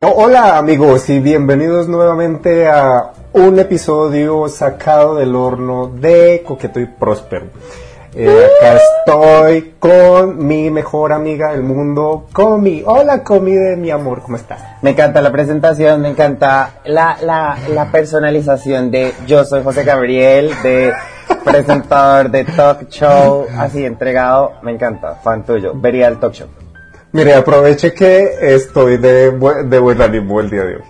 Hola amigos y bienvenidos nuevamente a un episodio sacado del horno de Coqueto y Próspero. Eh, acá estoy con mi mejor amiga del mundo, Comi. Hola Comi de mi amor, ¿cómo estás? Me encanta la presentación, me encanta la personalización de yo soy José Gabriel, de presentador de talk show, así entregado, me encanta, fan tuyo, vería el talk show. Mire, aproveche que estoy de, de buen ánimo el día de hoy.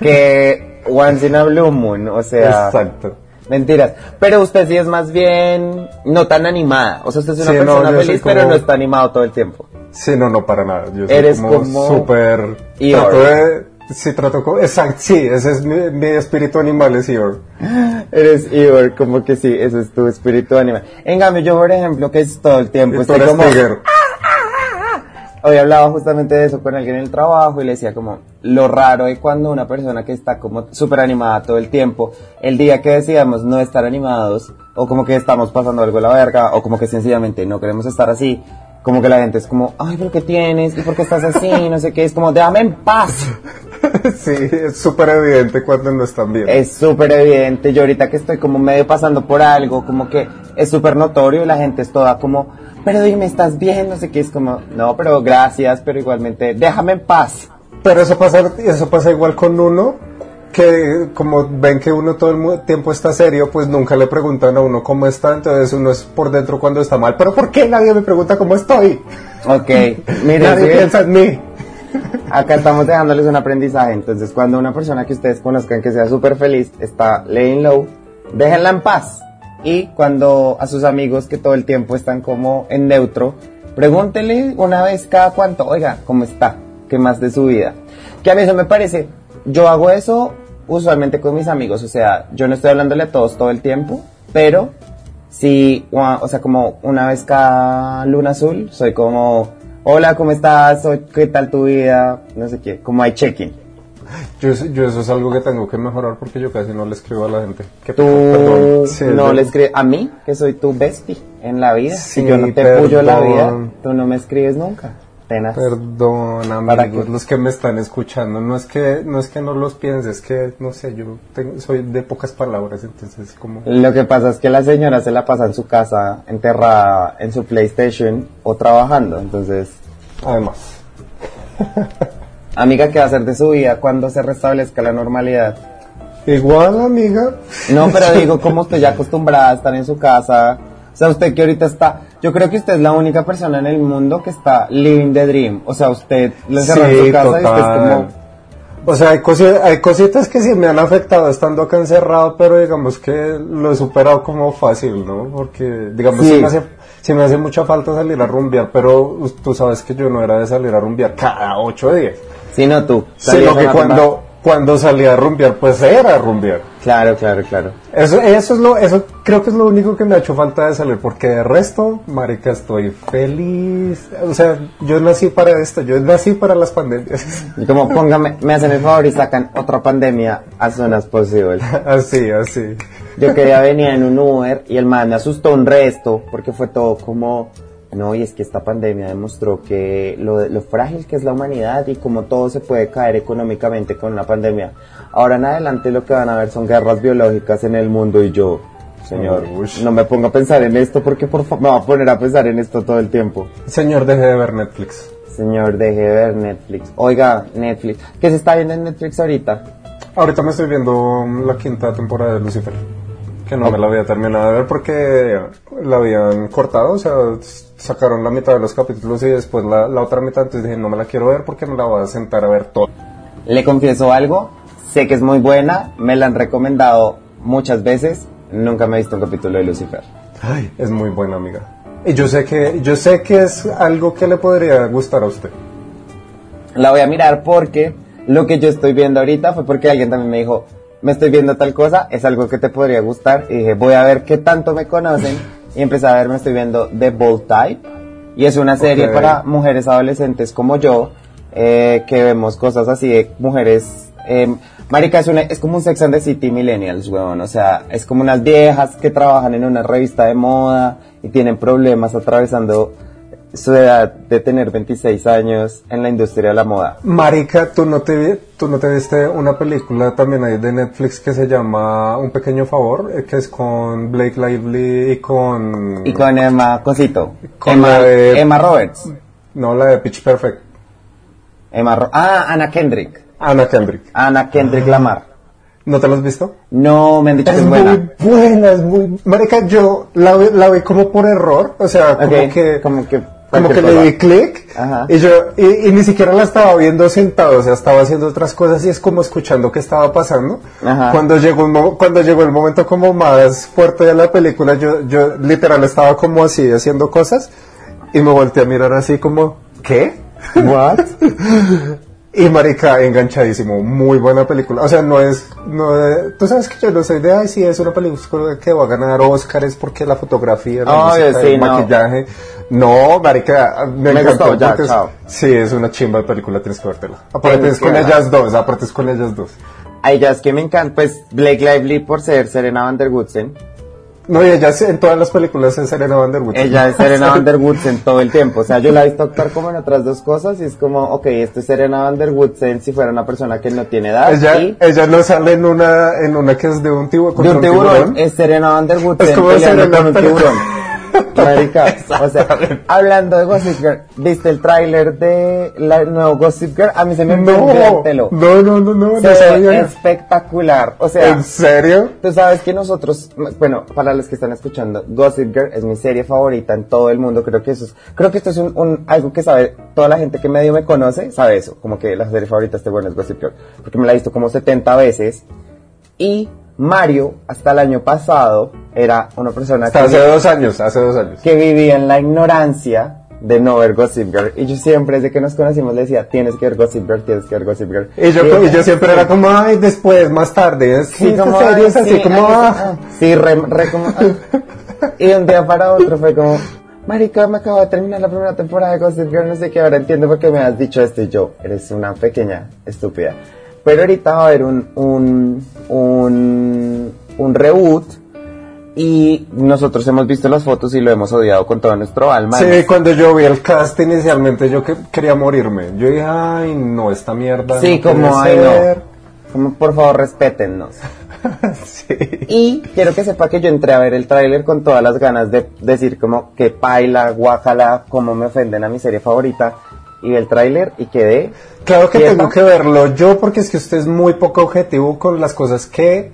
Que once in a blue moon, o sea, Exacto. mentiras. Pero usted sí es más bien no tan animada, o sea, usted es una Sí, no, persona soy feliz, como- pero no está animado todo el tiempo. Sí, no, no, para nada. Yo soy Eres como, como súper... Eeyore. Trato de... Sí, trato como... Exacto, sí, ese es mi, mi espíritu animal, es Eeyore. Eres Ivor, como que sí, ese es tu espíritu animal. En cambio, yo, por ejemplo, que es todo el tiempo, estoy eres como... Tiger. Hoy hablaba justamente de eso con alguien en el trabajo y le decía como lo raro de cuando una persona que está como súper animada todo el tiempo, el día que decidamos no estar animados o como que estamos pasando algo a la verga o como que sencillamente no queremos estar así, como que la gente es como, ay, pero ¿qué tienes? ¿Y por qué estás así? No sé qué, es como, déjame en paz. sí, es súper evidente cuando no están bien. Es súper evidente, yo ahorita que estoy como medio pasando por algo, como que es súper notorio y la gente es toda como, pero dime, ¿estás bien? No sé qué, es como, no, pero gracias, pero igualmente, déjame en paz. Pero eso pasa, eso pasa igual con uno, que como ven que uno todo el tiempo está serio, pues nunca le preguntan a uno cómo está, entonces uno es por dentro cuando está mal. Pero ¿por qué nadie me pregunta cómo estoy? Ok, miren, nadie ¿sí? piensa en mí. acá estamos dejándoles un aprendizaje. Entonces, cuando una persona que ustedes conozcan que sea súper feliz está laying low, déjenla en paz. Y cuando a sus amigos que todo el tiempo están como en neutro, pregúntele una vez cada cuánto, oiga, ¿cómo está? ¿Qué más de su vida? Que a mí eso me parece, yo hago eso usualmente con mis amigos, o sea, yo no estoy hablándole a todos todo el tiempo, pero Sí, o sea, como una vez cada luna azul, soy como, hola, ¿cómo estás? ¿Qué tal tu vida? No sé qué, como hay check-in. Yo, yo eso es algo que tengo que mejorar porque yo casi no le escribo a la gente. Que Tú perdón, sí, no le escribes, a mí, que soy tu bestie en la vida, Sí, si yo no te puyo la vida, tú no me escribes nunca. Tenaz. Perdón, ¿Para amigos, los que me están escuchando, no es que no es que no los pienses, es que no sé, yo tengo- soy de pocas palabras, entonces como Lo que pasa es que la señora se la pasa en su casa, enterrada en su PlayStation o trabajando, entonces, además. amiga, ¿qué va a hacer de su vida cuando se restablezca la normalidad? Igual, amiga. No, pero digo, como usted ya acostumbrada a estar en su casa, o sea, usted que ahorita está, yo creo que usted es la única persona en el mundo que está living the dream, o sea, usted lo encerró en su casa y usted es como, O sea, hay, cosi- hay cositas que sí me han afectado estando acá encerrado, pero digamos que lo he superado como fácil, ¿no? Porque, digamos, Sí. sí, me hace, sí me hace mucha falta salir a rumbear, pero us- tú sabes que yo no era de salir a rumbear cada ocho días. Si no tú. Sino a que cuando, cuando salía a rumbear, pues era a rumbear. Claro, claro, claro. Eso, eso es lo, eso creo que es lo único que me ha hecho falta de salir, porque de resto, marica, estoy feliz. O sea, yo nací para esto, yo nací para las pandemias. Y como, póngame, me hacen el favor y sacan otra pandemia as soon as possible. así, así. Yo quería venir en un Uber y el man me asustó un resto porque fue todo como, no, y es que esta pandemia demostró que lo, lo frágil que es la humanidad y como todo se puede caer económicamente con una pandemia. Ahora en adelante lo que van a ver son guerras biológicas en el mundo y yo, señor, no me pongo a pensar en esto porque por favor me va a poner a pensar en esto todo el tiempo. Señor, deje de ver Netflix. Señor, deje de ver Netflix. Oiga, Netflix. ¿Qué se está viendo en Netflix ahorita? Ahorita me estoy viendo la quinta temporada de Lucifer. Que no me la había terminado de ver porque la habían cortado, o sea, sacaron la mitad de los capítulos y después la, la otra mitad, entonces dije, no me la quiero ver porque me la voy a sentar a ver todo. Le confieso algo, sé que es muy buena, me la han recomendado muchas veces, nunca me he visto un capítulo de Lucifer. Ay, es muy buena amiga. Y yo sé que, yo sé que es algo que le podría gustar a usted. La voy a mirar porque lo que yo estoy viendo ahorita fue porque alguien también me dijo, me estoy viendo tal cosa, es algo que te podría gustar, y dije, voy a ver qué tanto me conocen, y empecé a ver, me estoy viendo The Bold Type, y es una serie para mujeres adolescentes como yo, eh, que vemos cosas así de mujeres eh, marica, es, una- es como un Sex and the City Millennials, weón. O sea, es como unas viejas que trabajan en una revista de moda y tienen problemas atravesando su edad de tener 26 años en la industria de la moda. Marica, ¿tú no, te, vi- ¿tú no te viste una película también ahí de Netflix que se llama Un Pequeño Favor? eh, que es con Blake Lively y con... Y con Emma Cosito. Con Emma, de- Emma Roberts. No, la de Pitch Perfect. Emma Ro- ah, Ana Kendrick. Anna Kendrick. Ana Kendrick Lamar. ¿No te la has visto? No, me han dicho que Es es muy buena. buena, es muy... Marica, yo la, vi- la vi como por error, o sea, como que... como que como que le di clic y yo y, y ni siquiera la estaba viendo sentado, o sea, estaba haciendo otras cosas y es como escuchando qué estaba pasando. Ajá. Cuando llegó un cuando llegó el momento como más fuerte de la película, yo yo literal estaba como así haciendo cosas y me volteé a mirar así como ¿qué? What? Y marica, enganchadísimo, muy buena película. O sea, no es, no, tú sabes que yo no soy de, ay, sí, es una película que va a ganar Oscar, es porque la fotografía, la Obvio, música, sí, el no. maquillaje. No, marica, me, Me encantó gustó, ya, es- chao. sí, es una chimba de película, tienes que vértela. Aparte es con ellas dos, aparte es con ellas dos. A ellas que me encanta, pues Blake Lively por ser Serena Van der Woodsen. No, y ellas en todas las películas es Serena Van der Woodsen. Ella es Serena Van der Woodsen todo el tiempo. O sea, yo la he visto actuar como en otras dos cosas y es como, ok, esto es Serena Van der Woodsen si fuera una persona que no tiene edad. Ella, y ella no sale en una, en una que es de un tiburón. de un tiburón, es Serena Van der Woodsen Es como Serena, con un tiburón. Marica, o sea, hablando de Gossip Girl, ¿viste el tráiler de la, nuevo Gossip Girl? A mí se me prendió el No, pelo. no, no, no, no, Se no ve espectacular. O sea, ¿En serio? Tú sabes que nosotros, bueno, para los que están escuchando, Gossip Girl es mi serie favorita en todo el mundo. Creo que eso es, creo que esto es un, un- algo que sabe toda la gente que medio me conoce, sabe eso, como que la serie favorita este bueno es Gossip Girl, porque me la he visto como 70 veces. Y Mario, hasta el año pasado, era una persona Hasta que, hace dos años, hace dos años. que vivía en la ignorancia de no ver Gossip Girl. Y yo siempre, desde que nos conocimos, le decía, tienes que ver Gossip Girl, tienes que ver Gossip Girl. Y yo, y yo siempre era como, ay, después, más tarde. Sí, sí, como, así sí, como, ah. sí, re, re como, ah. Y de un día para otro fue como, marica, me acabo de terminar la primera temporada de Gossip Girl, no sé qué, ahora entiendo por qué me has dicho esto y yo, eres una pequeña estúpida. Pero ahorita va a haber un, un, un, un reboot y nosotros hemos visto las fotos y lo hemos odiado con todo nuestro alma. Sí, cuando yo vi el cast inicialmente, yo que quería morirme. Yo dije, ay, no, esta mierda. Sí, no como, ay, ser". no. Como, por favor, respétennos. sí. Y quiero que sepa que yo entré a ver el tráiler con todas las ganas de decir como que paila, guácala, cómo me ofenden a mi serie favorita. Y vi el tráiler y quedé... Claro que quieta. tengo que verlo yo porque es que usted es muy poco objetivo con las cosas que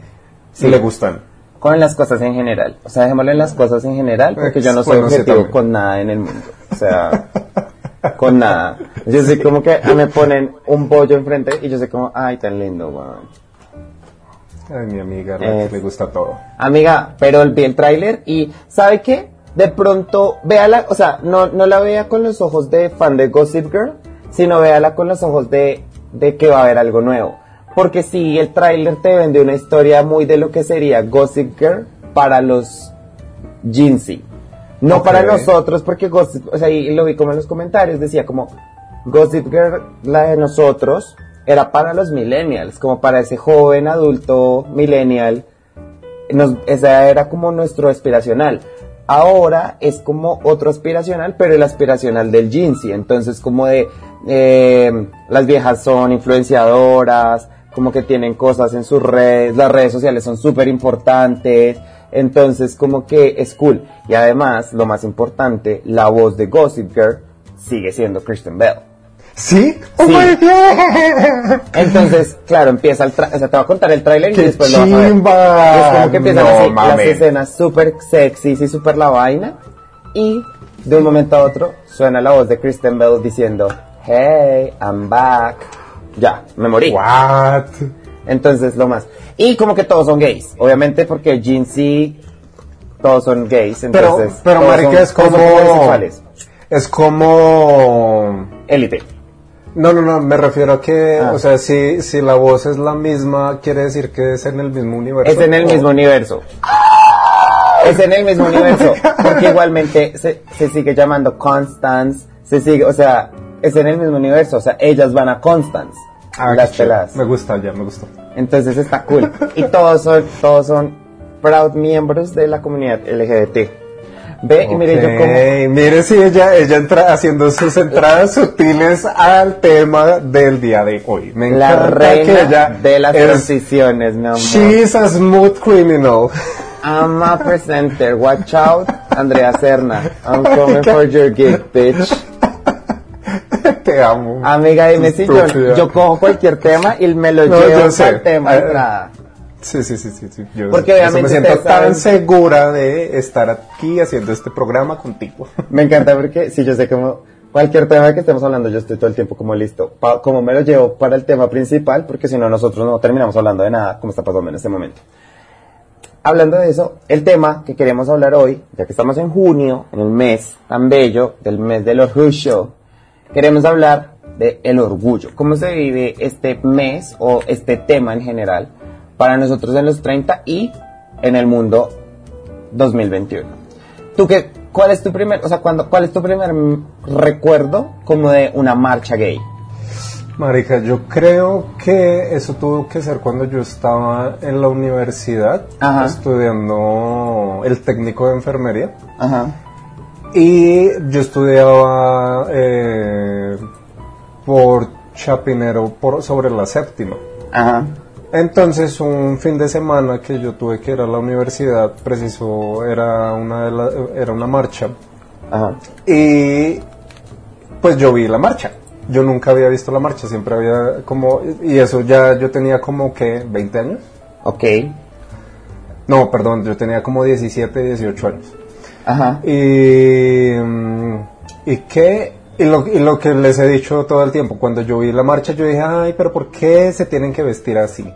le gustan. Con las cosas en general. O sea, dejémoslo en las cosas en general porque yo no soy Bueno, sí, objetivo con nada en el mundo. O sea, con nada. Yo soy como que me ponen un bollo enfrente y yo soy como, ay, tan lindo, weón. Ay, mi amiga, Es- le gusta todo. Amiga, pero vi el tráiler y ¿sabe qué? De pronto, véala, o sea, no, no la vea con los ojos de fan de Gossip Girl, sino véala con los ojos de, de que va a haber algo nuevo. Porque si el tráiler te vende una historia muy de lo que sería Gossip Girl para los Jinsey. No para nosotros, porque Gossip, o sea, y lo vi como en los comentarios, decía como Gossip Girl, la de nosotros, era para los millennials, como para ese joven adulto millennial nos, esa era como nuestro aspiracional. Ahora es como otro aspiracional, pero el aspiracional del Jinsey. Entonces, como de eh, las viejas son influenciadoras, como que tienen cosas en sus redes, las redes sociales son súper importantes. Entonces, como que es cool. Y además, lo más importante, la voz de Gossip Girl sigue siendo Kristen Bell. ¿Sí? ¡Oh, Sí. my God! Entonces, claro, empieza el tra- o sea, te va a contar el tráiler y ¡Qué después lo vas a ver. chimba! Y es como que empiezan No, así las escenas súper sexy y súper la vaina. Y de un momento a otro suena la voz de Kristen Bell diciendo, Hey, I'm back. Ya, me morí. What? Entonces, lo más. Y como que todos son gays. Obviamente porque Jinsey, todos son gays. Pero, Entonces, pero todos marica, son- es como... Es como... Élite. No, no, no, me refiero a que, Ah. o sea, si, si la voz es la misma, quiere decir que es en el mismo universo. Es en el mismo universo. Es en el mismo universo. Porque igualmente se, se sigue llamando Constance. Se sigue, o sea, es en el mismo universo. O sea, ellas van a Constance. Ah, las peladas. Me gusta, ya, me gustó. Entonces está cool. Y todos son, todos son proud miembros de la comunidad LGBT. Ve y mire yo como... Ok, Mire si ella, ella entra haciendo sus entradas sutiles al tema del día de hoy. Me La reina que ella de las es- transiciones, mi amor. She's a smooth criminal. I'm a presenter. Watch out, Andrea Serna. I'm coming for your gig, bitch. Te amo. Amiga, dime si yo, yo cojo cualquier tema y me lo No, llevo al tema Ah, entrada. Sí, sí, sí, sí. sí. Yo Porque obviamente me siento tan saben- segura de estar aquí haciendo este programa contigo. Me encanta porque si yo sé como cualquier tema que estemos hablando, yo estoy todo el tiempo como listo. Pa- como me lo llevo para el tema principal, porque si no nosotros no terminamos hablando de nada, como está pasando en este momento. Hablando de eso, el tema que queremos hablar hoy, ya que estamos en junio, en el mes tan bello del mes del orgullo, queremos hablar de el orgullo. ¿Cómo se vive este mes o este tema en general para nosotros en los 30 y en el mundo 2021? ¿Tú qué, cuál es tu primer, o sea, cuando, cuál es tu primer recuerdo como de una marcha gay? Marica, yo creo que eso tuvo que ser cuando yo estaba en la universidad Ajá. estudiando el técnico de enfermería. Ajá. Y yo estudiaba eh, por Chapinero por, sobre la séptima. Ajá. Entonces un fin de semana que yo tuve que ir a la universidad, preciso, era una, de la- era una marcha. Ajá. Y pues yo vi la marcha. Yo nunca había visto la marcha, siempre había como... Y eso ya yo tenía como que 20 años. Ok. No, perdón, yo tenía como 17, 18 años. Ajá. Y, mm, y qué y lo, y lo que les he dicho todo el tiempo, cuando yo vi la marcha, yo dije, ay, pero ¿por qué se tienen que vestir así?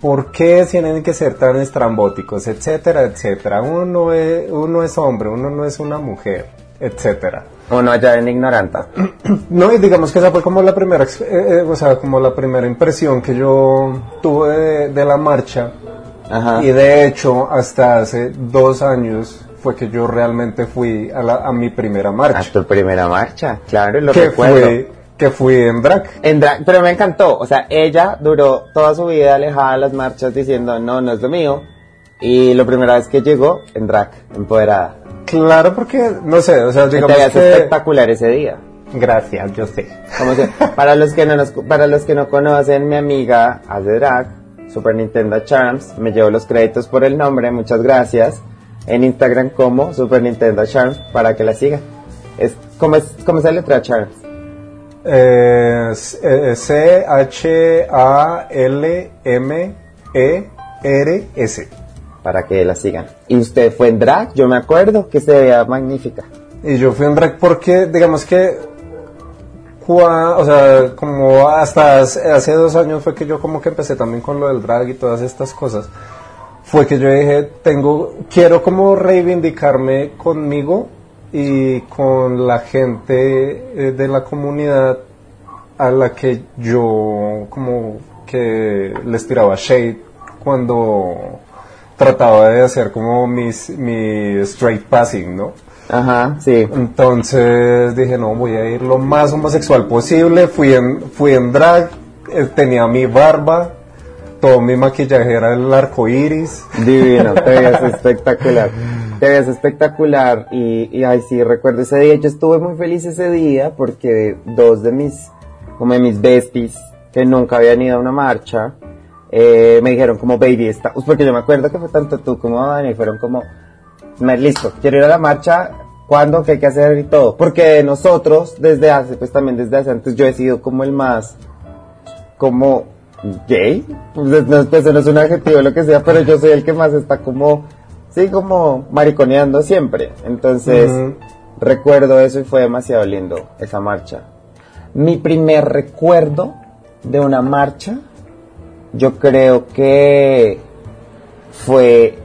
¿Por qué tienen que ser tan estrambóticos? Etcétera, etcétera. Uno es, uno es hombre, uno no es una mujer, etcétera. Uno allá en ignoranta. No, y digamos que esa fue como la primera, eh, eh, o sea, como la primera impresión que yo tuve de, de la marcha. Ajá. Y de hecho, hasta hace dos años fue que yo realmente fui a, la- a mi primera A marcha. tu primera marcha, claro, lo que recuerdo. fui, que fui en drag. En drag- pero me encantó, o sea, ella duró toda su vida alejada de las marchas diciendo, no, no es lo mío. Y la primera vez que llegó, en drag, empoderada. Claro, porque, no sé, o sea, Te digamos veías que... espectacular ese día. Gracias, yo sé. Como se- para los que no nos, para los que no conocen, mi amiga hace drag, Super Nintendo Charms, me llevo los créditos por el nombre, muchas gracias. En Instagram como Super Nintendo Charms para que la sigan. Es como es la letra Charms. Eh, C-H-A-L-M-E-R-S. para que la sigan. Y usted fue en drag, yo me acuerdo que se veía magnífica. Y yo fui en drag porque, digamos que, cua- o sea, como hasta hace hace dos años fue que yo como que empecé también con lo del drag y todas estas cosas. Fue que yo dije, tengo, quiero como reivindicarme conmigo y con la gente eh, de la comunidad a la que yo como que les tiraba shade cuando trataba de hacer como mis, mi straight passing, ¿no? Ajá, sí. Entonces dije, no, voy a ir lo más homosexual posible. Fui en, fui en drag, eh, tenía mi barba, todo mi maquillaje era el arco iris. Divino, te veías espectacular. Te veías espectacular y, y ay sí, recuerdo ese día. Yo estuve muy feliz ese día porque dos de mis, como de mis besties, que nunca habían ido a una marcha, eh, me dijeron como, baby, está, pues, porque yo me acuerdo que fue tanto tú como Dani, fueron como, "Me- listo, quiero ir a la marcha, ¿cuándo? ¿Qué hay que hacer y todo? Porque nosotros, desde hace, pues también desde hace antes, yo he sido como el más, como gay, pues no, pues, no es un adjetivo lo que sea, pero yo soy el que más está como, sí, como mariconeando siempre. Entonces, recuerdo eso y fue demasiado lindo esa marcha. Mi primer recuerdo de una marcha, yo creo que fue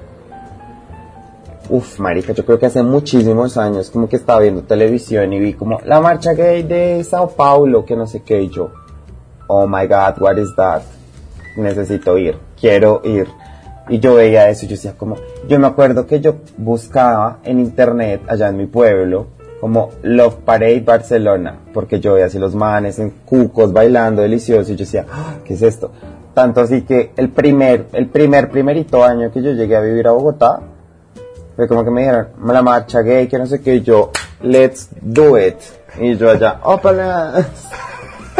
Uf, marica, yo creo que hace muchísimos años como que estaba viendo televisión y vi como la marcha gay de Sao Paulo, que no sé qué, y yo, oh my god, what is that? Necesito ir, quiero ir. Y yo veía eso y yo decía como, yo me acuerdo que yo buscaba en internet allá en mi pueblo como Love Parade Barcelona, porque yo veía así los manes en cucos bailando delicioso y yo decía, "Ah, ¿qué es esto? Tanto así que el primer, el primer, primerito año que yo llegué a vivir a Bogotá, Fue como que me dijeron, la marcha gay, que no sé qué, yo, let's do it. Y yo allá, ópala.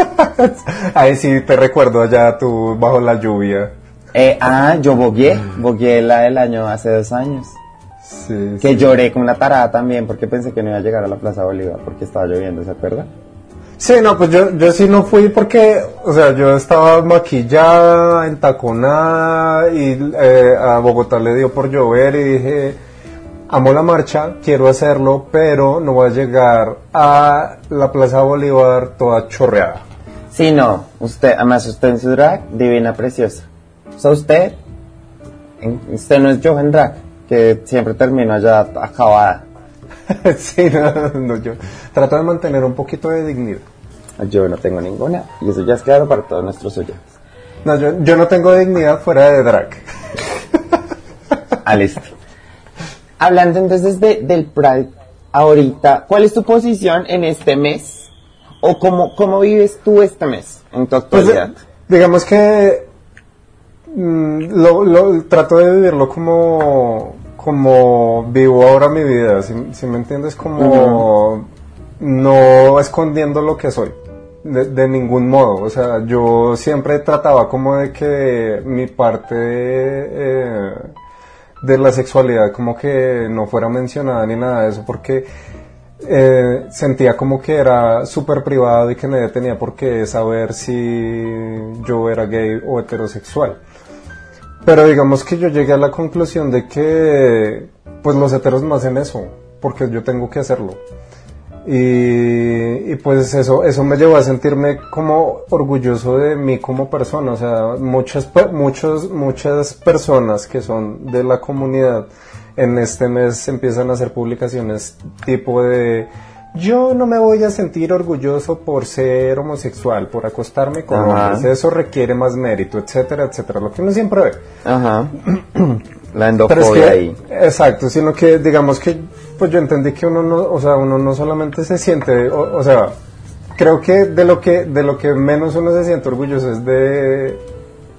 Ahí sí te recuerdo allá tú bajo la lluvia. Eh, ah, yo bogué, bogué la del año hace dos años. Sí, Que sí. lloré con una tarada también porque pensé que no iba a llegar a la Plaza Bolívar porque estaba lloviendo, ¿se acuerda? Sí, no, pues yo, yo sí no fui porque, o sea, yo estaba maquillada, entaconada y eh, a Bogotá le dio por llover y dije, amo la marcha, quiero hacerlo, pero no voy a llegar a la Plaza Bolívar toda chorreada. Sí, no, usted, además usted en su drag, divina, preciosa. O sea, usted, en- usted no es Johan Drag, que siempre termina allá acabada. sí, no, no, yo trato de mantener un poquito de dignidad. Yo no tengo ninguna, y eso ya es claro para todos nuestros oyentes. No, yo, yo no tengo dignidad fuera de drag. Ah, listo. Hablando entonces de, del Pride, ahorita, ¿cuál es tu posición en este mes? ¿O cómo, cómo vives tú este mes en tu Pues, actualidad? eh, digamos que mm, lo, lo- trato de vivirlo como, como vivo ahora mi vida, si, si me entiendes, como no escondiendo lo que soy. De, de ningún modo, o sea, yo siempre trataba como de que mi parte eh, de la sexualidad como que no fuera mencionada ni nada de eso, porque eh, sentía como que era súper privado y que nadie tenía por qué saber si yo era gay o heterosexual. Pero digamos que yo llegué a la conclusión de que pues los heteros no hacen eso, porque yo tengo que hacerlo. Y, y, pues eso, eso me llevó a sentirme como orgulloso de mí como persona. O sea, muchas, muchos, muchas personas que son de la comunidad en este mes empiezan a hacer publicaciones tipo de yo no me voy a sentir orgulloso por ser homosexual, por acostarme con Ajá. hombres, eso requiere más mérito, etcétera, etcétera, lo que uno siempre ve. Ajá. La Pero es endofobia que, ahí. exacto, sino que digamos que, pues yo entendí que uno no, o sea, uno no solamente se siente, o, o sea, creo que de lo que, de lo que menos uno se siente orgulloso es de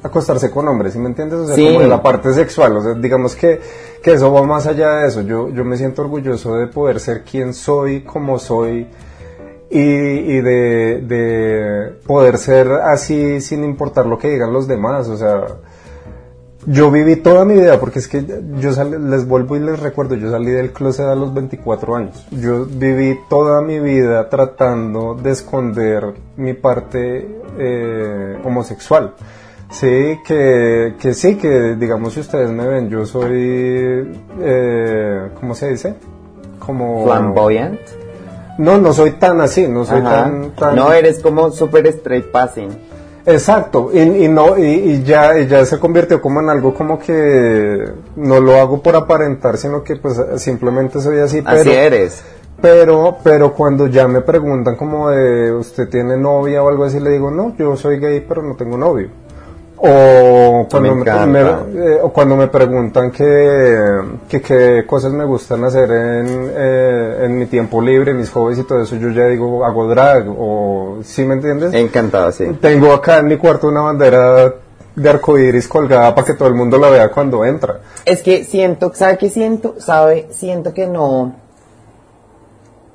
acostarse con hombres, ¿sí me entiendes? O sea, Sí. como de la parte sexual, o sea, digamos que, que eso va más allá de eso, yo, yo me siento orgulloso de poder ser quien soy, como soy, y, y de, de poder ser así sin importar lo que digan los demás, o sea, yo viví toda mi vida, porque es que yo les vuelvo y les recuerdo, yo salí del closet a los 24 años. Yo viví toda mi vida tratando de esconder mi parte eh, homosexual. Sí, que, que sí, que digamos si ustedes me ven, yo soy, eh, ¿cómo se dice? Como... Flamboyant. No, no soy tan así, no soy tan, tan... No eres como super straight passing. Exacto, y, y no, y, y ya, y ya se convirtió como en algo como que no lo hago por aparentar, sino que pues simplemente soy así, Así pero, eres. pero, pero cuando ya me preguntan como de usted tiene novia o algo así, le digo no, yo soy gay pero no tengo novio. O cuando me, eh, o cuando me preguntan que, que qué cosas me gustan hacer en, eh, en mi tiempo libre, mis hobbies y todo eso, yo ya digo hago drag, o ¿sí me entiendes? Encantado, sí. Tengo acá en mi cuarto una bandera de arcoíris colgada para que todo el mundo la vea cuando entra. Es que siento, ¿sabe qué siento? ¿Sabe? Siento que no.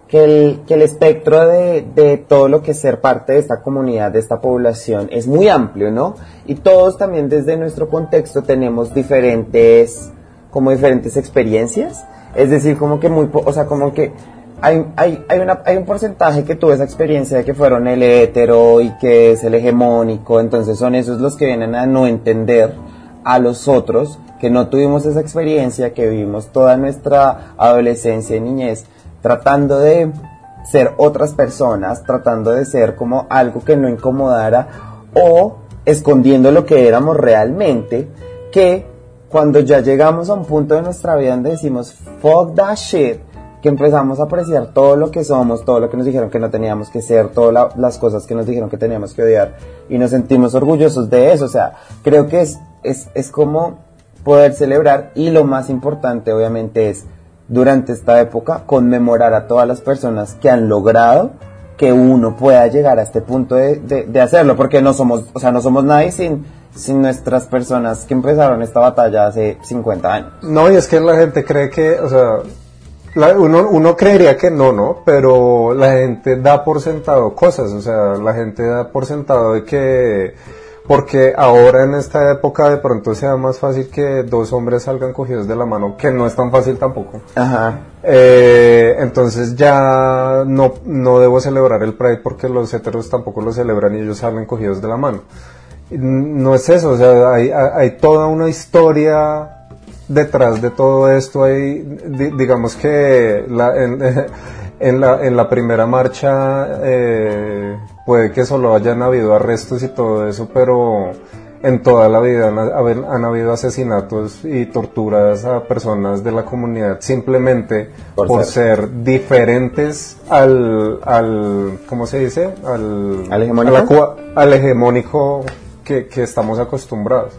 Que el, que el espectro de, de todo lo que es ser parte de esta comunidad, de esta población, es muy amplio, ¿no? Y todos también desde nuestro contexto tenemos diferentes, como diferentes experiencias. Es decir, como que muy, o sea, como que hay, hay, hay, una, hay un porcentaje que tuvo esa experiencia de que fueron el hetero y que es el hegemónico, entonces son esos los que vienen a no entender a los otros que no tuvimos esa experiencia, que vivimos toda nuestra adolescencia y niñez tratando de ser otras personas, tratando de ser como algo que no incomodara o escondiendo lo que éramos realmente, que cuando ya llegamos a un punto de nuestra vida donde decimos fuck that shit, que empezamos a apreciar todo lo que somos, todo lo que nos dijeron que no teníamos que ser, todas la- las cosas que nos dijeron que teníamos que odiar y nos sentimos orgullosos de eso. O sea, creo que es, es, es como poder celebrar y lo más importante obviamente es durante esta época conmemorar a todas las personas que han logrado que uno pueda llegar a este punto de, de- hacerlo, porque no somos, o sea, no somos nadie sin, sin nuestras personas que empezaron esta batalla hace 50 años. No, y es que la gente cree que, o sea, uno, uno creería que no, ¿no? Pero la gente da por sentado cosas, o sea, la gente da por sentado de que, porque ahora en esta época de pronto sea más fácil que dos hombres salgan cogidos de la mano, que no es tan fácil tampoco. Ajá. Eh, entonces ya no, no debo celebrar el Pride porque los heteros tampoco lo celebran y ellos salen cogidos de la mano. No es eso, o sea, hay, hay- toda una historia detrás de todo esto. Hay, di- digamos que la- en, en la, en la primera marcha eh, puede que solo hayan habido arrestos y todo eso, pero en toda la vida han, habido asesinatos y torturas a personas de la comunidad simplemente Por por, ser. ser. diferentes al, al, ¿cómo se dice? Al, ¿Al hegemónico? la al hegemónico que, que estamos acostumbrados.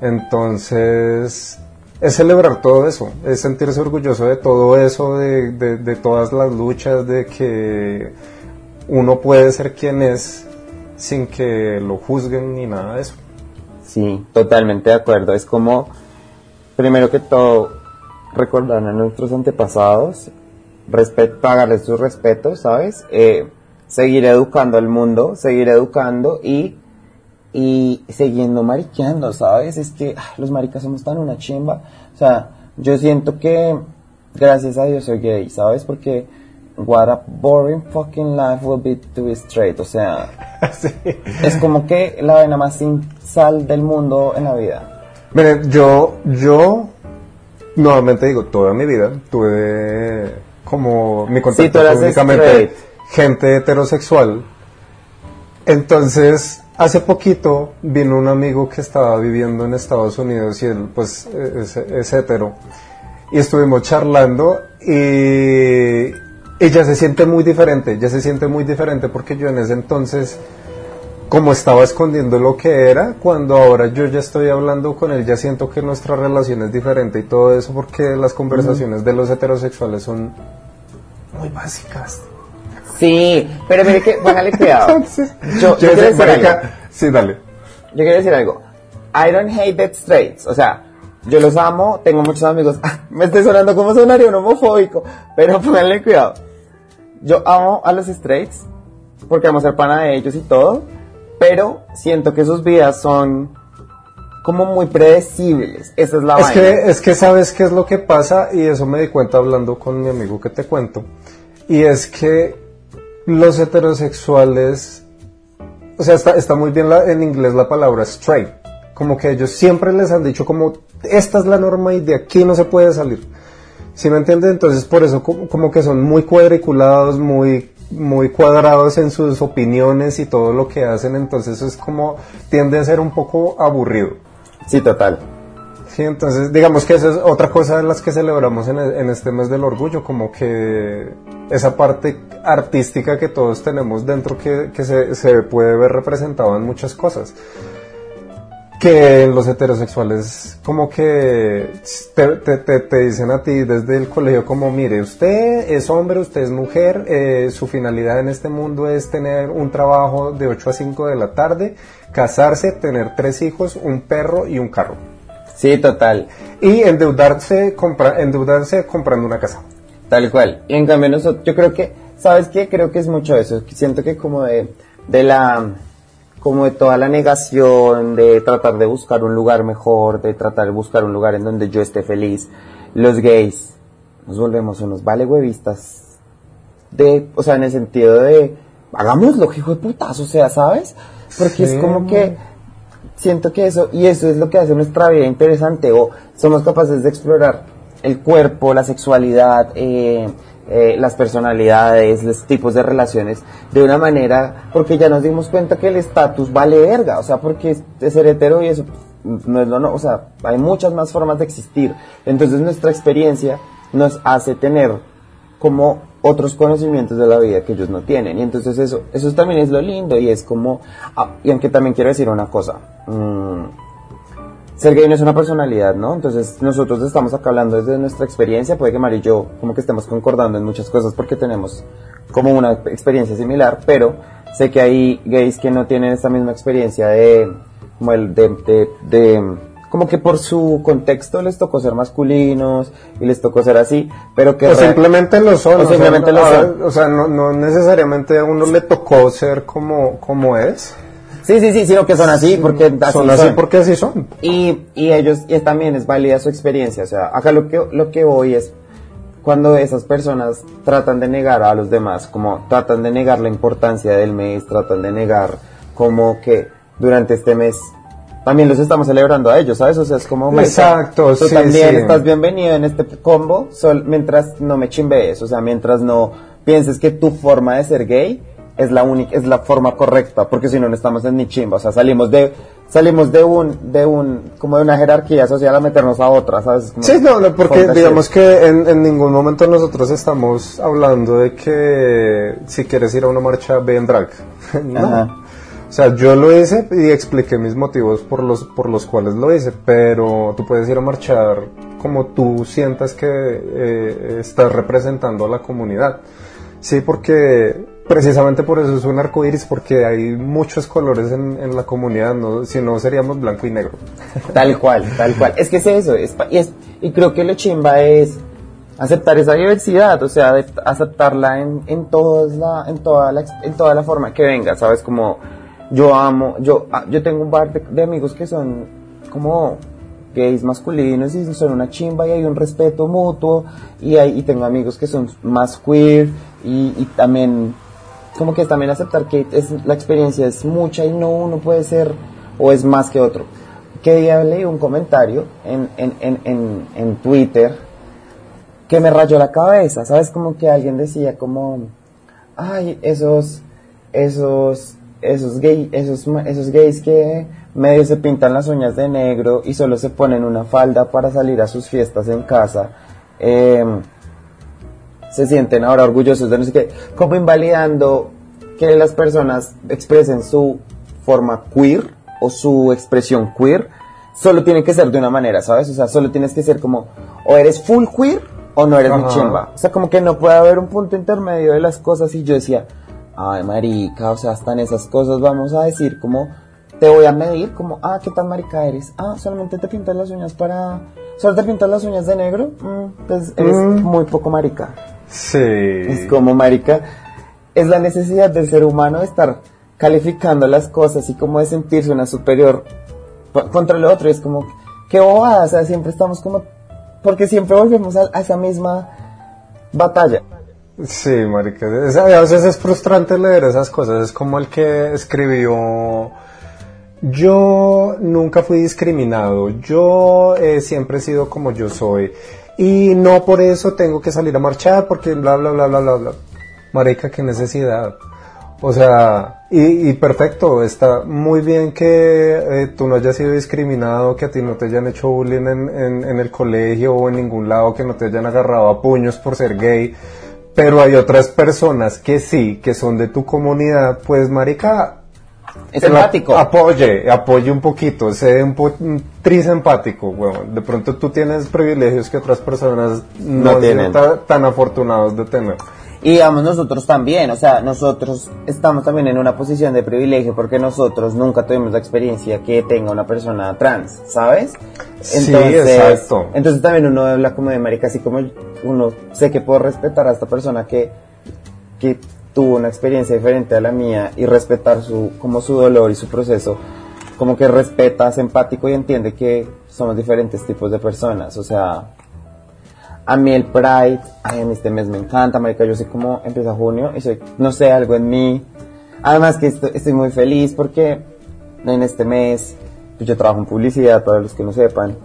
Entonces, es celebrar todo eso, es sentirse orgulloso de todo eso, de, de- de todas las luchas, de que uno puede ser quien es sin que lo juzguen ni nada de eso. Sí, totalmente de acuerdo. Es como, primero que todo, recordar a nuestros antepasados, respet pagarles sus respetos, ¿sabes? Eh, seguir educando al mundo, seguir educando y, y siguiendo mariqueando, ¿sabes? Es que ay, los maricas somos tan una chimba. O sea, yo siento que, gracias a Dios soy gay, ¿sabes? Porque, what a boring fucking life will be to be straight. O sea, Sí. es como que la vaina más sin sal del mundo en la vida. Miren, yo, yo, nuevamente digo, toda mi vida tuve como mi contacto Sí, únicamente straight. gente heterosexual. Entonces, hace poquito vino un amigo que estaba viviendo en Estados Unidos y él, pues, es, es hetero. Y estuvimos charlando y ella se siente muy diferente, ya se siente muy diferente porque yo en ese entonces como estaba escondiendo lo que era, cuando ahora yo ya estoy hablando con él, ya siento que nuestra relación es diferente y todo eso porque las conversaciones de los heterosexuales son muy básicas. Sí, pero mire que, póngale cuidado. Entonces, yo, yo quiero decir algo. sí, dale. Yo quiero decir algo. I don't hate that straights. O sea, yo los amo, tengo muchos amigos. Me estoy sonando como sonaría un homofóbico, pero pónganle cuidado. Yo amo a los straights porque vamos a ser pana de ellos y todo, pero siento que sus vidas son como muy predecibles. Esa es la Es vaina. que, es que sabes qué es lo que pasa y eso me di cuenta hablando con mi amigo que te cuento. Y es que los heterosexuales, o sea, está, está muy bien la- en inglés la palabra straight. Como que ellos siempre les han dicho como, esta es la norma y de aquí no se puede salir. ¿Sí me entiendes? Entonces por eso como, que son muy cuadriculados, muy, muy cuadrados en sus opiniones y todo lo que hacen. Entonces es como, tiende a ser un poco aburrido. Sí, total. Sí, entonces digamos que eso es otra cosa de las que celebramos en, en este mes del orgullo, como que esa parte artística que todos tenemos dentro que, que se, se puede ver representado en muchas cosas. Que los heterosexuales como que te, te- te- te dicen a ti desde el colegio como, mire, usted es hombre, usted es mujer, eh, su finalidad en este mundo es tener un trabajo de 8 a 5 de la tarde, casarse, tener tres hijos, un perro y un carro Sí, total. y endeudarse, compra, endeudarse comprando una casa. Tal cual. Y en cambio nosotros, yo creo que, ¿sabes qué? Creo que es mucho eso. Siento que como de, de la, como de toda la negación, de tratar de buscar un lugar mejor, de tratar de buscar un lugar en donde yo esté feliz, los gays nos volvemos unos vale huevistas. De, o sea, en el sentido de, hagámoslo, hijo de putas, o sea, ¿sabes? Porque Sí. es como que, siento que eso, y eso es lo que hace nuestra vida interesante, o somos capaces de explorar el cuerpo, la sexualidad, eh, eh, las personalidades, los tipos de relaciones, de una manera, porque ya nos dimos cuenta que el estatus vale verga, o sea, porque ser hetero y eso no es lo no, o sea, hay muchas más formas de existir. Entonces nuestra experiencia nos hace tener como otros conocimientos de la vida que ellos no tienen. Y entonces eso, eso también es lo lindo y es como, ah, y aunque también quiero decir una cosa, mm, ser gay no es una personalidad, ¿no? Entonces nosotros estamos acá hablando desde nuestra experiencia, puede que Mari y yo como que estemos concordando en muchas cosas porque tenemos como una experiencia similar, pero sé que hay gays que no tienen esta misma experiencia de, como el de, de, de- como que por su contexto les tocó ser masculinos y les tocó ser así, pero que O simplemente lo son. O simplemente lo son. O sea, no, no necesariamente a uno le tocó ser como, como es. Sí, sí, sí, sino que son así porque así son así porque así son. Y, y ellos, y también es válida su experiencia. O sea, acá lo que, lo que voy es cuando esas personas tratan de negar a los demás, como tratan de negar la importancia del mes, tratan de negar como que durante este mes también los estamos celebrando a ellos, ¿sabes? O sea, es como... Exacto, Tú sí, también sí. estás bienvenido en este combo sol, mientras no me chimbees, o sea, mientras no pienses que tu forma de ser gay es la única, es la forma correcta, porque si no, no estamos en ni chimba, o sea, salimos de, salimos de un, de un, como de una jerarquía social a meternos a otra, ¿sabes? Como- Sí, no, no, porque digamos que en, en ningún momento nosotros estamos hablando de que si quieres ir a una marcha, ve en drag. no. Ajá. O sea, yo lo hice y expliqué mis motivos por los, por los cuales lo hice, pero tú puedes ir a marchar como tú sientas que eh, estás representando a la comunidad. Sí, porque precisamente por eso es un arco iris, porque hay muchos colores en, en la comunidad, ¿no? si no seríamos blanco y negro. Tal cual, tal cual. Es que es eso, es, y, es- y creo que lo chimba es aceptar esa diversidad, o sea, aceptarla en, en, todas la, en, toda la, en toda la forma que venga, ¿sabes? Como yo amo, yo, ah, yo tengo un par de, amigos que son como gays masculinos y son una chimba y hay un respeto mutuo y, hay, y tengo amigos que son más queer y también como que también aceptar que es, la experiencia es mucha y no uno puede ser o es más que otro. Que día leí un comentario en, en, en, en, Twitter que me rayó la cabeza, ¿sabes? Como que alguien decía como, ay, esos, esos, esos gay, esos, esos gays que medio se pintan las uñas de negro y solo se ponen una falda para salir a sus fiestas en casa, em, se sienten ahora orgullosos de no sé qué, como invalidando que las personas expresen su forma queer o su expresión queer, solo tiene que ser de una manera, ¿sabes? O sea, solo tienes que ser como, o eres full queer o no eres mi Ajá. chimba. O sea, como que no puede haber un punto intermedio de las cosas y yo decía, ay, marica, o sea, hasta en esas cosas vamos a decir como, te voy a medir como, ah, ¿qué tan marica eres? Ah, solamente te pintas las uñas para, solo te pintas las uñas de negro, Mm, pues eres Mm. muy poco marica. Sí. Es como, marica, es la necesidad del ser humano de estar calificando las cosas y como de sentirse una superior contra el otro. Es como, qué bobada, o sea, siempre estamos como, porque siempre volvemos a, a esa misma batalla. Sí, marica. es- a veces es frustrante leer esas cosas. Es como el que escribió. Yo nunca fui discriminado. Yo eh, siempre he sido como yo soy. Y no por eso tengo que salir a marchar porque bla, bla, bla, bla, bla, bla. Marica, qué necesidad. O sea, y, y perfecto, está muy bien que eh, tú no hayas sido discriminado, que a ti no te hayan hecho bullying en, en, en el colegio o en ningún lado, que no te hayan agarrado a puños por ser gay. Pero hay otras personas que sí, que son de tu comunidad, pues marica, Es empático. Apoye, apoye un poquito, sé un, po- un tris empático, weón. De pronto tú tienes privilegios que otras personas no, No tienen. ta- tan afortunados de tener. Y digamos nosotros también, o sea, nosotros estamos también en una posición de privilegio porque nosotros nunca tuvimos la experiencia que tenga una persona trans, ¿sabes? Sí, exacto. Entonces también uno habla como de marica, así como uno sé que puedo respetar a esta persona que, que tuvo una experiencia diferente a la mía y respetar su, como su dolor y su proceso, como que respeta, es empático y entiende que somos diferentes tipos de personas, o sea, a mí el Pride, ay, a mí este mes me encanta, marica, yo sé cómo empieza junio y soy, no sé, algo en mí. Además que estoy, estoy muy feliz porque en este mes, pues yo trabajo en publicidad, para los que no sepan,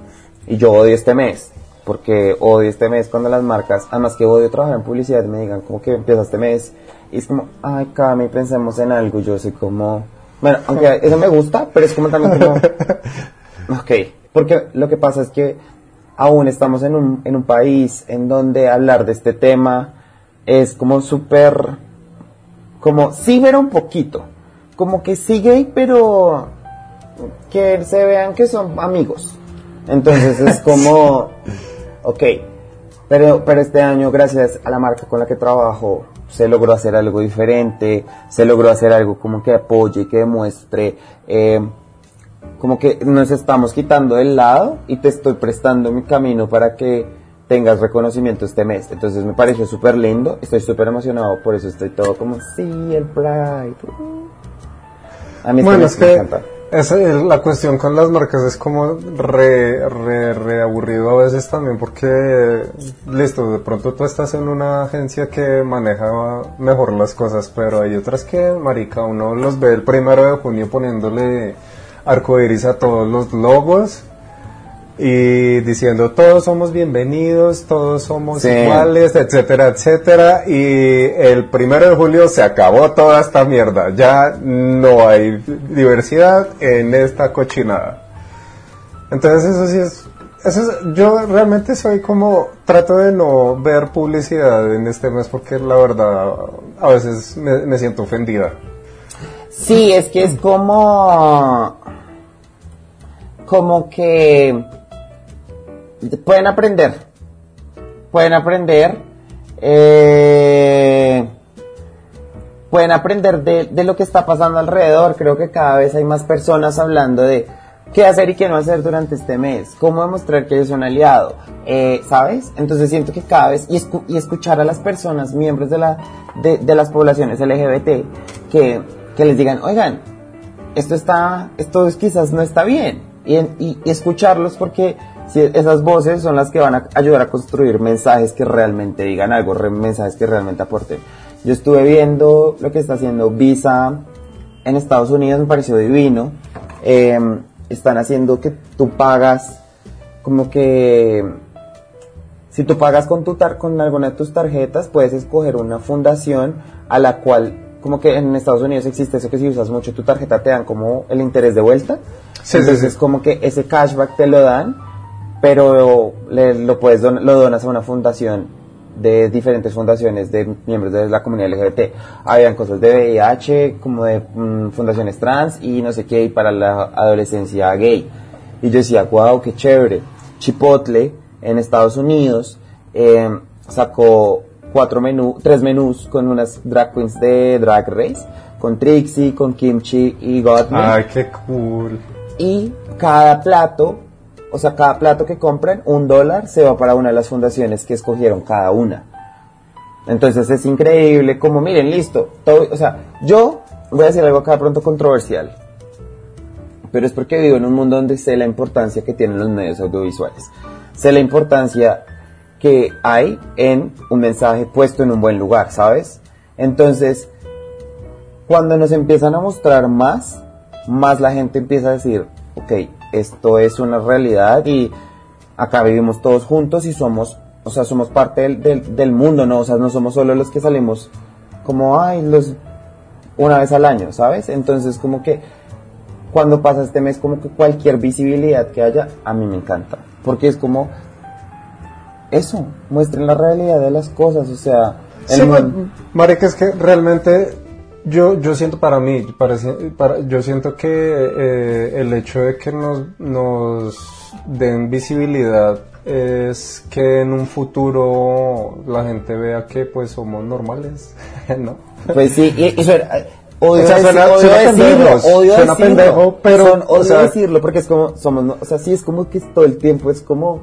y yo odio este mes, porque odio este mes cuando las marcas, además que odio trabajar en publicidad, me digan como que empieza este mes, y es como, ay, Cami, pensemos en algo, yo soy como, bueno, aunque eso me gusta, pero es como también como, Ok, porque lo que pasa es que aún estamos en un, en un país en donde hablar de este tema es como súper, como sí, pero un poquito, como que sí gay, pero que se vean que son amigos. Entonces es como, ok, pero, pero este año gracias a la marca con la que trabajo se logró hacer algo diferente, se logró hacer algo como que apoye y que demuestre eh, como que nos estamos quitando del lado y te estoy prestando mi camino para que tengas reconocimiento este mes. Entonces me pareció súper lindo, estoy súper emocionado, por eso estoy todo como, sí, el Pride. A mí Bueno, es me que encanta. Es la cuestión con las marcas es como re, re, re aburrido a veces también porque, listo, de pronto tú estás en una agencia que maneja mejor las cosas, pero hay otras que, marica, uno los ve el primero de junio poniéndole arcoiris a todos los logos y diciendo todos somos bienvenidos, todos somos Sí. iguales, etcétera, etcétera. Y el primero de julio se acabó toda esta mierda. Ya no hay diversidad en esta cochinada. Entonces eso sí es, eso es- yo realmente soy como, trato de no ver publicidad en este mes porque la verdad a veces me, me siento ofendida. Sí, es que es como. Como que. Pueden aprender. Pueden aprender. eh, pueden aprender de, de lo que está pasando alrededor. Creo que cada vez hay más personas hablando de qué hacer y qué no hacer durante este mes. Cómo demostrar que eres un aliado. eh, ¿Sabes? Entonces siento que cada vez. Y, escu- y escuchar a las personas, miembros de, la, de, de las poblaciones LGBT, que, que les digan, oigan, esto está, esto es- quizás no está bien. Y, en- y- y escucharlos porque si esas voces son las que van a ayudar a construir mensajes que realmente digan algo, mensajes que realmente aporten. Yo estuve viendo lo que está haciendo Visa en Estados Unidos, me pareció divino. Eh, están haciendo que tú pagas como que si tú pagas con, tu tar- con alguna de tus tarjetas, puedes escoger una fundación a la cual, como que en Estados Unidos existe eso que si usas mucho tu tarjeta te dan como el interés de vuelta. Sí, sí, Entonces sí. como que ese cashback te lo dan, pero le- lo puedes don- lo donas a una fundación de diferentes fundaciones de miembros de la comunidad LGBT. Habían cosas de VIH, como de mm, fundaciones trans y no sé qué, y para la adolescencia gay. Y yo decía, wow, qué chévere. Chipotle en Estados Unidos eh, sacó cuatro menú, tres menús con unas drag queens de Drag Race, con Trixie, con Kimchi y Gottman Ay, qué cool. y cada plato, o sea, cada plato que compren, un dólar se va para una de las fundaciones que escogieron cada una. Entonces es increíble, como miren, listo, o sea, yo voy a decir algo acá pronto controversial, pero es porque vivo en un mundo donde sé la importancia que tienen los medios audiovisuales, sé la importancia que hay en un mensaje puesto en un buen lugar, ¿sabes? Entonces, cuando nos empiezan a mostrar más, más la gente empieza a decir, ok, esto es una realidad y acá vivimos todos juntos y somos, o sea, somos parte del, del, del mundo, ¿no? O sea, no somos solo los que salimos como, ay, los, una vez al año, ¿sabes? Entonces, como que cuando pasa este mes, como que cualquier visibilidad que haya, a mí me encanta, porque es como, eso, muestren la realidad de las cosas, o sea, el Sí, mundo- ma- marica, es que realmente yo, yo siento para mí, para- yo siento que eh, el hecho de que nos, nos den visibilidad es que en un futuro la gente vea que pues somos normales, ¿no? Pues sí, y, y suena- odio, O sea, suena- odio suena decirlo, pendejos, odio suena decirlo, pendejo, pero, son- o odio sea- decirlo porque es como, somos, no- o sea, sí es como que todo el tiempo es como,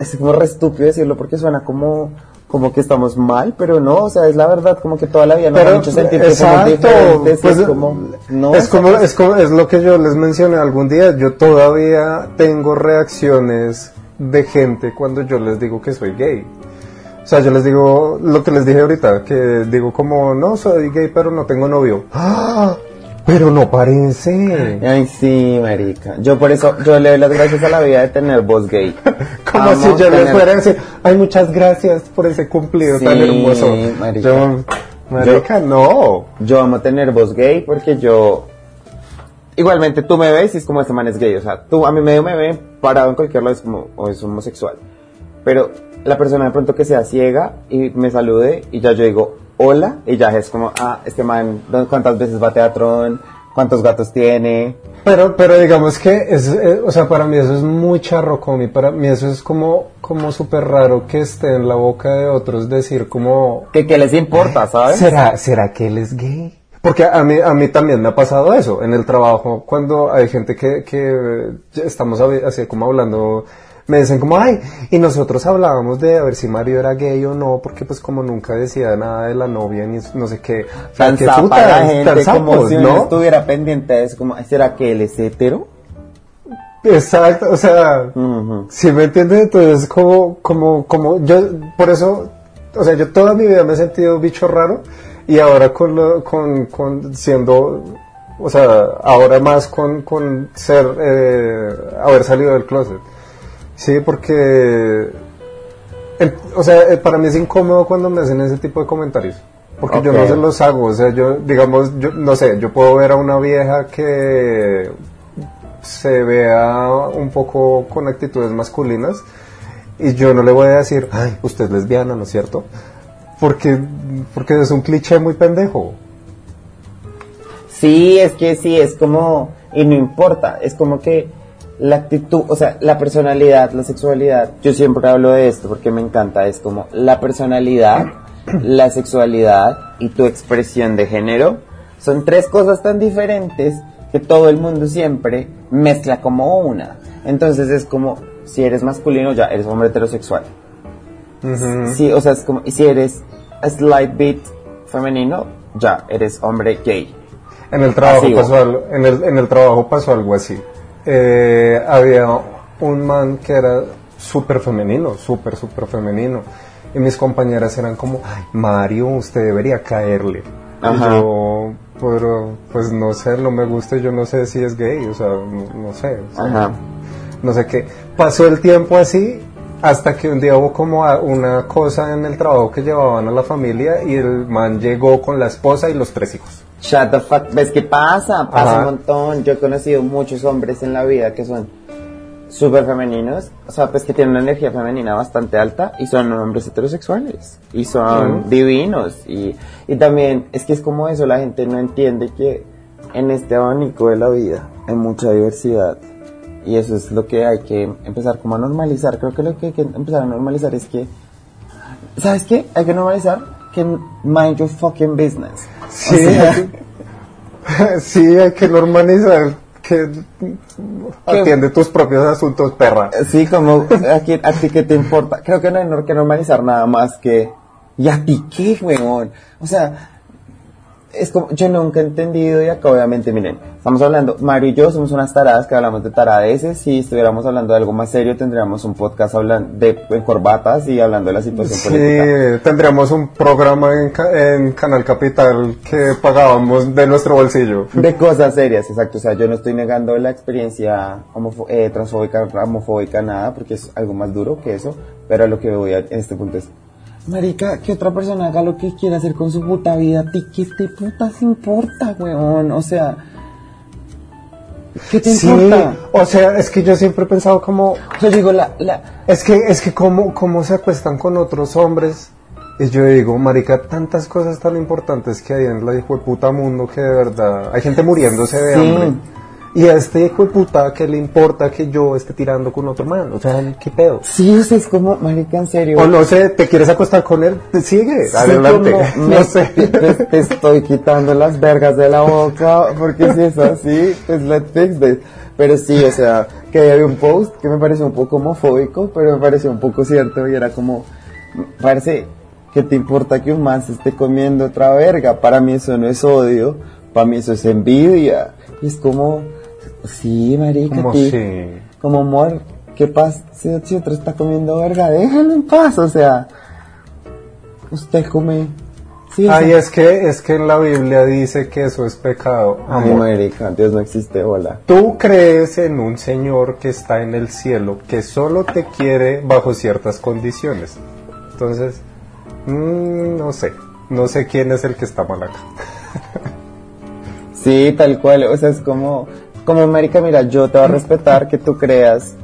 es como re estúpido decirlo porque suena como, como que estamos mal, pero no, o sea, es la verdad, como que toda la vida nos han hecho sentir que somos diferentes, pues, es como, no, es, como, es como- es lo que yo les mencioné algún día. Yo todavía tengo reacciones de gente cuando yo les digo que soy gay. O sea, yo les digo lo que les dije ahorita, que digo como, no, soy gay, pero no tengo novio. ¡Ah! Pero no parece. Ay, sí, marica. Yo por eso, yo le doy las gracias a la vida de tener voz gay. Como Amo si yo tener- fuera a decir, ay, muchas gracias por ese cumplido tan hermoso. marica. Yo, marica, no. Yo amo tener voz gay porque yo. Igualmente tú me ves y es como este man es gay. O sea, tú a mí medio me ven parado en cualquier lado es como, o es homosexual. Pero la persona de pronto que sea ciega y me salude y ya yo digo hola y ya es como, ah, este man, ¿dó- ¿cuántas veces va a teatrón? ¿Cuántos gatos tiene? Pero, pero digamos que, es, eh, o sea, para mí eso es muy charro, comi. Para mí eso es como, como súper raro que esté en la boca de otros decir como, ¿Qué, qué les importa, sabes? ¿será, ¿será que él es gay? Porque a mí, a mí también me ha pasado eso en el trabajo, cuando hay gente que, que estamos a- así como hablando, me dicen como, ay, y nosotros hablábamos de a ver si Mario era gay o no, porque pues como nunca decía nada de la novia ni no sé qué. Tan qué zapa puta, la tan gente como si uno ¿no? estuviera pendiente de eso, como, "Ay, ¿será que él es hetero? Exacto, o sea, si me entiendes, entonces como, como, como, yo, por eso, o sea, yo toda mi vida me he sentido bicho raro y ahora con, lo- con, con siendo, o sea, ahora más con, con ser, eh, haber salido del closet. Sí, porque, el- o sea, eh, para mí es incómodo cuando me hacen ese tipo de comentarios. Porque yo no se los hago, o sea, yo, digamos, yo, no sé, yo puedo ver a una vieja que se vea un poco con actitudes masculinas y yo no le voy a decir, ay, usted es lesbiana, ¿no es cierto? Porque, porque es un cliché muy pendejo. Sí, es que sí, es como, y no importa, es como que la actitud, o sea, la personalidad, la sexualidad, yo siempre hablo de esto porque me encanta, es como la personalidad, la sexualidad y tu expresión de género son tres cosas tan diferentes que todo el mundo siempre mezcla como una. Entonces es como, si eres masculino ya eres hombre heterosexual. Sí, o sea, es como, y si eres a slight bit femenino, ya eres hombre gay. En el trabajo Pasivo. pasó algo, en el, en el trabajo pasó algo así. Eh, había un man que era súper femenino, súper, súper femenino. Y mis compañeras eran como, ay, Mario, usted debería caerle. Y yo, pero, pues no sé, no me gusta, yo no sé si es gay, o sea, no, no sé. o sea, Ajá. no sé qué. Pasó el tiempo así hasta que un día hubo como una cosa en el trabajo que llevaban a la familia y el man llegó con la esposa y los tres hijos. Shut the fuck. ¿Ves qué pasa? Pasa Ajá. un montón. Yo he conocido muchos hombres en la vida que son súper femeninos. O sea, pues que tienen una energía femenina bastante alta y son hombres heterosexuales. Y son Ujú. divinos. Y, y también es que es como eso. La gente no entiende que en este abanico de la vida hay mucha diversidad. Y eso es lo que hay que empezar como a normalizar. Creo que lo que hay que empezar a normalizar es que ¿Sabes qué? Hay que normalizar que mind your fucking business. Sí, O sea, sí, hay que normalizar que atiende tus propios asuntos, perra. sí, como a, ti- a ti qué te importa. Creo que no hay que normalizar nada más que ¿y a ti qué, weón? O sea, es como, yo nunca he entendido y acá obviamente, miren, estamos hablando, Mario y yo somos unas taradas que hablamos de taradeces, si estuviéramos hablando de algo más serio tendríamos un podcast hablando de, de corbatas y hablando de la situación Sí, política. tendríamos un programa en, en Canal Capital que pagábamos de nuestro bolsillo. De cosas serias, exacto. O sea, yo no estoy negando la experiencia eh, transfóbica, homofóbica, nada, porque es algo más duro que eso. Pero lo que voy a- en este punto es, Marica, que otra persona haga lo que quiera hacer con su puta vida, ¿a ti qué te putas importa, weón? O sea, ¿qué te Sí, importa? o sea, es que yo siempre he pensado como, O sea, yo digo, la, la, es que, es que cómo, cómo se acuestan con otros hombres. Y yo digo, marica, tantas cosas tan importantes que hay en la hijo de puta mundo que de verdad hay gente muriéndose de Sí. hambre. Y a este hijo de puta que le importa que yo esté tirando con otro man. O sea, ¿qué pedo? sí, o sea, es como, marica, en serio. O no sé, ¿te quieres acostar con él? Te sigue, Sí, adelante. como, No sé. Te, te estoy quitando las vergas de la boca, porque si es así, pues let's fix this. Pero sí, o sea, que había un post que me pareció un poco homofóbico, pero me pareció un poco cierto y era como, parece que te importa que un man se esté comiendo otra verga. Para mí eso no es odio, para mí eso es envidia. Y es como, sí, marica, Como ti- sí. como amor, ¿qué pasa si, otro está comiendo verga? Déjalo en paz, o sea, usted come. Sí, Ay, es que, es que en la Biblia dice que eso es pecado. Ay, amor. marica, Dios no existe, hola. Tú crees en un Señor que está en el cielo, que solo te quiere bajo ciertas condiciones. Entonces, mm, no sé, no sé quién es el que está mal acá. Sí, tal cual, o sea, es como, como marica, mira, yo te voy a respetar que tú creas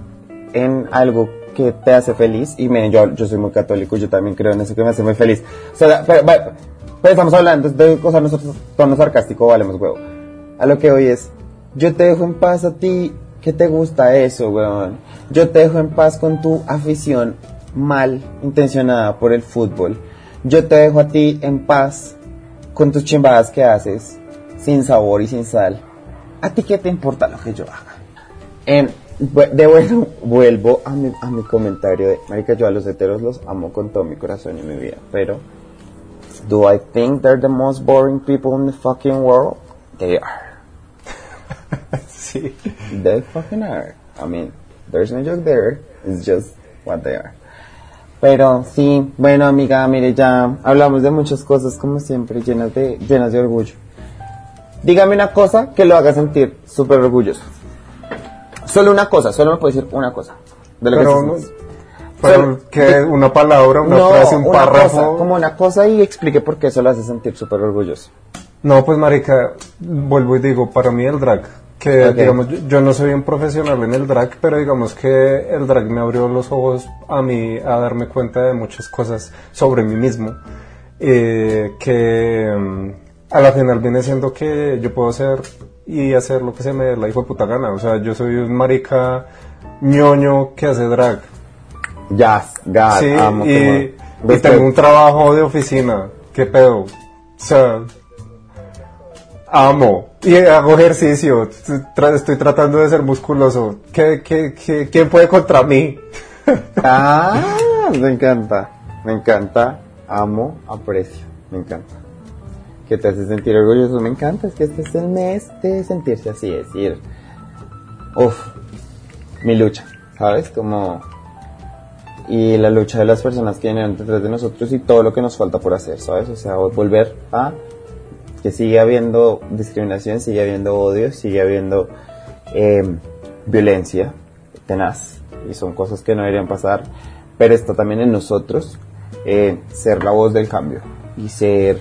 en algo que te hace feliz, y miren, yo, yo soy muy católico, yo también creo en eso que me hace muy feliz. O sea, pero, pero- pero estamos hablando de cosas nosotros, tono sarcástico, valemos huevo. A lo que hoy es, yo te dejo en paz a ti, que te gusta eso, weón. Yo te dejo en paz con tu afición mal intencionada por el fútbol. Yo te dejo a ti en paz con tus chimbadas que haces. sin sabor y sin sal. ¿A ti qué te importa lo que yo haga? De bueno, vuelvo a mi, a mi comentario de, marica, yo a los heteros los amo con todo mi corazón y mi vida, pero, do I think they're the most boring people in the fucking world? They are. Sí. They fucking are. I mean, there's no joke there. It's just what they are. Pero sí, bueno amiga, mire, ya hablamos de muchas cosas como siempre, llenas de, llenas de orgullo. Dígame una cosa que lo haga sentir súper orgulloso. Solo una cosa, solo me puede decir una cosa. De lo Pero, que se pero una palabra, una no, frase, un una párrafo. cosa, como una cosa y explique por qué eso lo hace sentir súper orgulloso. No, pues marica, vuelvo y digo, para mí el drag, que digamos, yo, yo no soy un profesional en el drag, pero digamos que el drag me abrió los ojos a mí a darme cuenta de muchas cosas sobre mí mismo, eh, que mm, a la final viene siendo que yo puedo hacer y hacer lo que se me dé la hijo de puta gana, o sea, yo soy un marica ñoño que hace drag, Yes, God, sí, amo y, y tengo un trabajo de oficina. ¿Qué pedo? O sea, amo y hago ejercicio. Tra- Estoy tratando de ser musculoso. ¿Qué, qué, qué- quién puede contra mí? Ah, me encanta, me encanta, amo, aprecio, me encanta. Que te hace sentir orgulloso, me encanta, es que este es el mes de sentirse así, es decir, uff, mi lucha, ¿sabes? Como, y la lucha de las personas que vienen detrás de nosotros y todo lo que nos falta por hacer, ¿sabes? O sea, volver a que sigue habiendo discriminación, sigue habiendo odio, sigue habiendo eh, violencia tenaz y son cosas que no deberían pasar, pero está también en nosotros eh, ser la voz del cambio y ser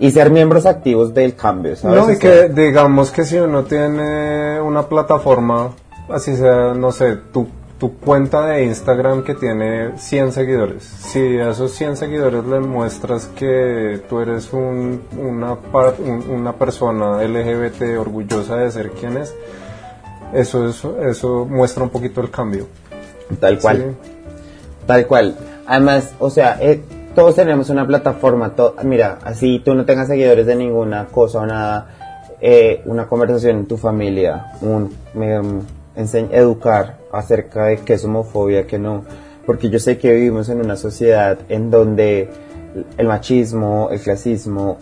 y ser miembros activos del cambio, ¿sabes? No, y que digamos que si uno tiene una plataforma, así sea, no sé, tu, tu cuenta de Instagram que tiene 100 seguidores, si a esos 100 seguidores le muestras que tú eres un- una, par- un- una persona LGBT orgullosa de ser quien es, eso, eso, eso muestra un poquito el cambio. tal cual. Sí. Tal cual. Además, o sea, eh, todos tenemos una plataforma. mira, así tú no tengas seguidores de ninguna cosa o nada, eh, una conversación en tu familia, un em, ense- educar acerca de qué es homofobia, qué no. Porque yo sé que vivimos en una sociedad en donde el machismo, el clasismo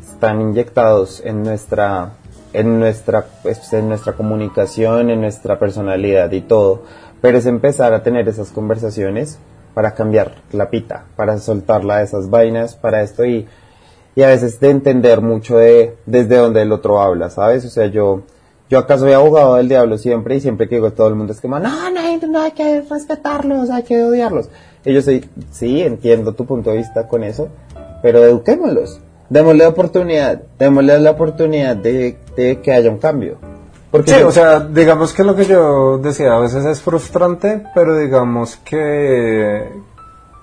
están inyectados en nuestra en nuestra pues, en nuestra comunicación, en nuestra personalidad y todo, pero es empezar a tener esas conversaciones para cambiar la pita, para soltarla de esas vainas, para esto y y a veces de entender mucho de desde donde el otro habla, ¿sabes? O sea, yo yo acá soy abogado del diablo siempre y siempre que digo todo el mundo es como, no, no, no hay que respetarlos, hay que odiarlos. Y yo sí, entiendo tu punto de vista con eso, pero eduquémoslos, démosle oportunidad, démosle la oportunidad de, de que haya un cambio. Porque Sí, yo- o sea, digamos que lo que yo decía a veces es frustrante, pero digamos que,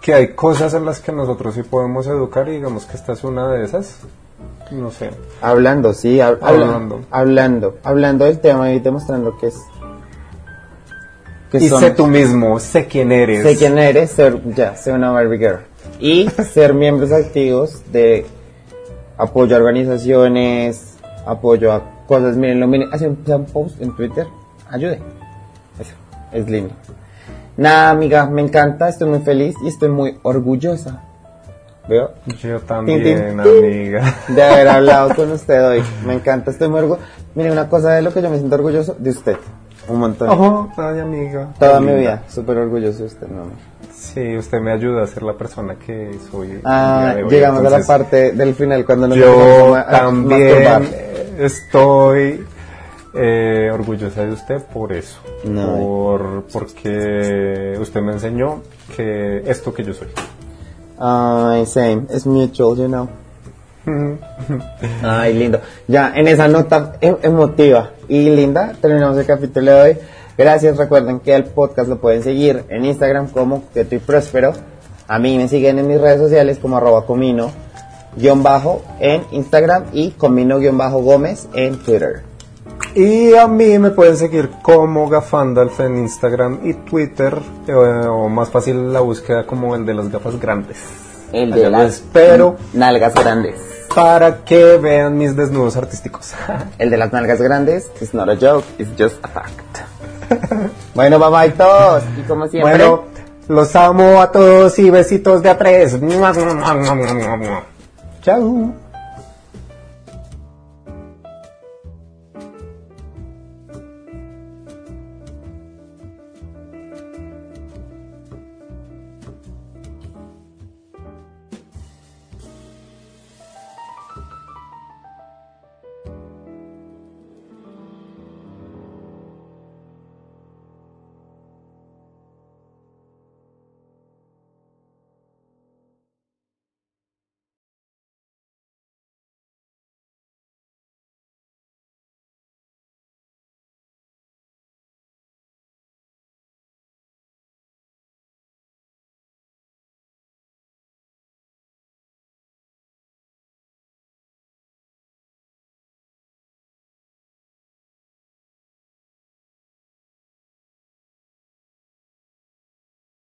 que hay cosas en las que nosotros sí podemos educar y digamos que esta es una de esas. No sé. Hablando, sí, hab- habla- Hablando. hablando, hablando del tema y demostrando que es... Y son- sé tú mismo, sé quién eres. Sé quién eres, ser, ya, sé una Barbie Girl. Y ser miembros activos de apoyo a organizaciones, apoyo a cosas, miren, lo miren, hace un, post en Twitter, ayude. Eso, es lindo. Nada, amiga, me encanta, estoy muy feliz y estoy muy orgullosa. ¿Veo? Yo también, tin, tin. amiga. De haber hablado con usted hoy. Me encanta, estoy muy orgulloso. Mire, una cosa de lo que yo me siento orgulloso, de usted. Un montón. Ojo, ay, amiga. Toda mi vida, súper orgulloso de usted, no. Sí, usted me ayuda a ser la persona que soy. Ah, hoy, llegamos a la parte del final cuando nos Yo a- también estoy eh, orgullosa de usted por eso. No. Por, porque usted me enseñó que esto que yo soy. Ay, same, es mutual, you know. Ay, lindo. Ya, en esa nota em- emotiva y linda, terminamos el capítulo de hoy. Gracias, recuerden que el podcast lo pueden seguir en Instagram como Coqueto y Próspero. A mí me siguen en mis redes sociales como arroba comino guion bajo en Instagram y comino guion bajo gómez en Twitter. Y a mí me pueden seguir como Gafandalf en Instagram y Twitter, eh, o más fácil la búsqueda como el de las gafas grandes. El Allá lo espero. nalgas grandes. para que vean mis desnudos artísticos. El de las nalgas grandes is not a joke, it's just a fact. bueno, babaitos. Y como siempre. Bueno, los amo a todos y besitos de a tres. Chao.